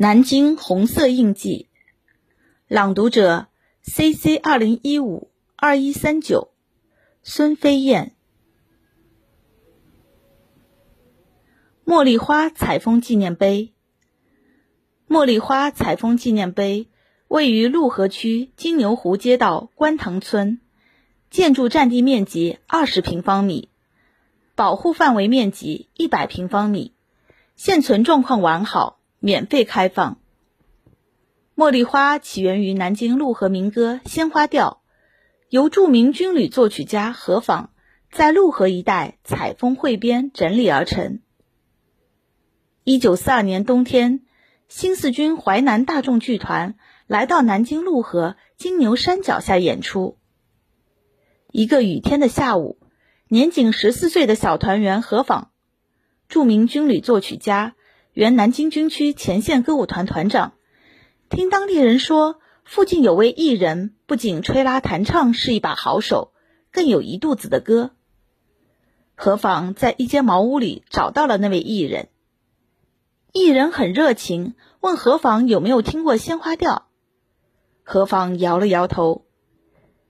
南京红色印记，朗读者：C C 二零一五二一三九，孙飞燕。茉莉花采风纪念碑。茉莉花采风纪念碑位于陆河区金牛湖街道观塘村，建筑占地面积二十平方米，保护范围面积一百平方米，现存状况完好。免费开放。茉莉花起源于南京陆河民歌《鲜花调》，由著名军旅作曲家何昉在陆河一带采风汇编整理而成。一九四二年冬天，新四军淮南大众剧团来到南京陆河金牛山脚下演出。一个雨天的下午，年仅十四岁的小团员何昉，著名军旅作曲家。原南京军区前线歌舞团团长，听当地人说，附近有位艺人，不仅吹拉弹唱是一把好手，更有一肚子的歌。何妨在一间茅屋里找到了那位艺人，艺人很热情，问何妨有没有听过《鲜花调》。何妨摇了摇头。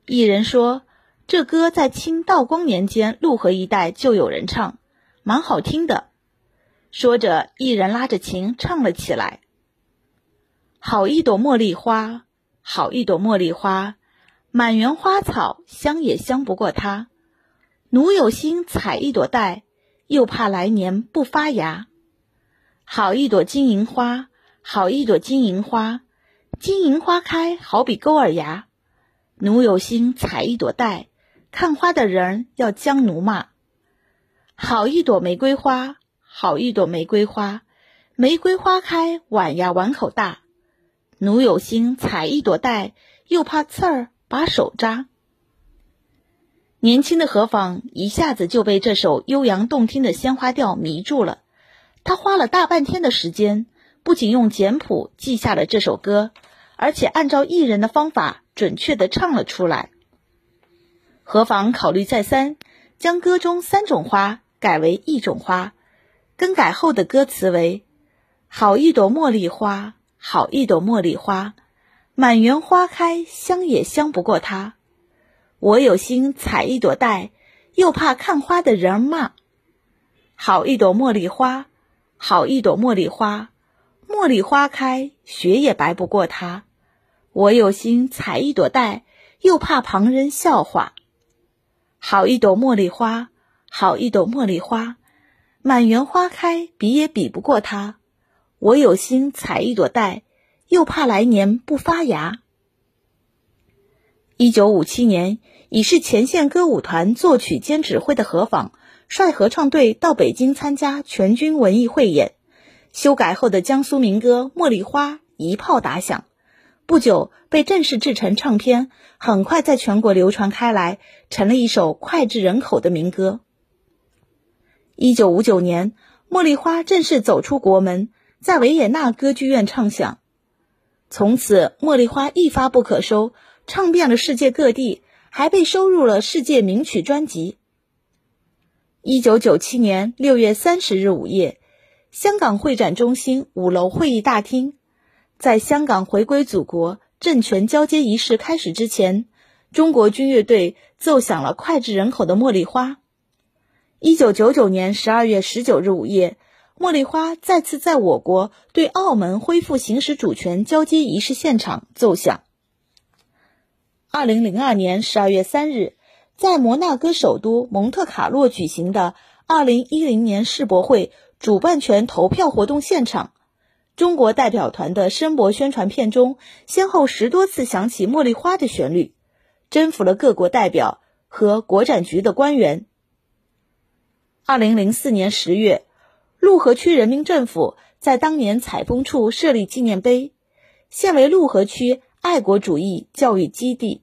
艺人说，这歌在清道光年间陆河一带就有人唱，蛮好听的。说着，一人拉着琴唱了起来：“好一朵茉莉花，好一朵茉莉花，满园花草香也香不过它。奴有心采一朵戴，又怕来年不发芽。好一朵金银花，好一朵金银花，金银花开好比钩儿牙。奴有心采一朵戴，看花的人要将奴骂。好一朵玫瑰花。”好一朵玫瑰花，玫瑰花开碗呀碗口大。奴有心采一朵戴，又怕刺儿把手扎。年轻的何妨一下子就被这首悠扬动听的鲜花调迷住了。他花了大半天的时间，不仅用简谱记下了这首歌，而且按照艺人的方法准确的唱了出来。何妨考虑再三，将歌中三种花改为一种花。更改后的歌词为：“好一朵茉莉花，好一朵茉莉花，满园花开香也香不过它。我有心采一朵戴，又怕看花的人骂。好一朵茉莉花，好一朵茉莉花，茉莉花开雪也白不过它。我有心采一朵戴，又怕旁人笑话。好一朵茉莉花，好一朵茉莉花。”满园花开，比也比不过它。我有心采一朵戴，又怕来年不发芽。一九五七年，已是前线歌舞团作曲兼指挥的何昉，率合唱队到北京参加全军文艺汇演。修改后的江苏民歌《茉莉花》一炮打响，不久被正式制成唱片，很快在全国流传开来，成了一首脍炙人口的民歌。一九五九年，《茉莉花》正式走出国门，在维也纳歌剧院唱响。从此，《茉莉花》一发不可收，唱遍了世界各地，还被收入了世界名曲专辑。一九九七年六月三十日午夜，香港会展中心五楼会议大厅，在香港回归祖国、政权交接仪式开始之前，中国军乐队奏响了脍炙人口的《茉莉花》。一九九九年十二月十九日午夜，茉莉花再次在我国对澳门恢复行使主权交接仪式现场奏响。二零零二年十二月三日，在摩纳哥首都蒙特卡洛举行的二零一零年世博会主办权投票活动现场，中国代表团的声博宣传片中，先后十多次响起《茉莉花》的旋律，征服了各国代表和国展局的官员。二零零四年十月，陆河区人民政府在当年采风处设立纪念碑，现为陆河区爱国主义教育基地。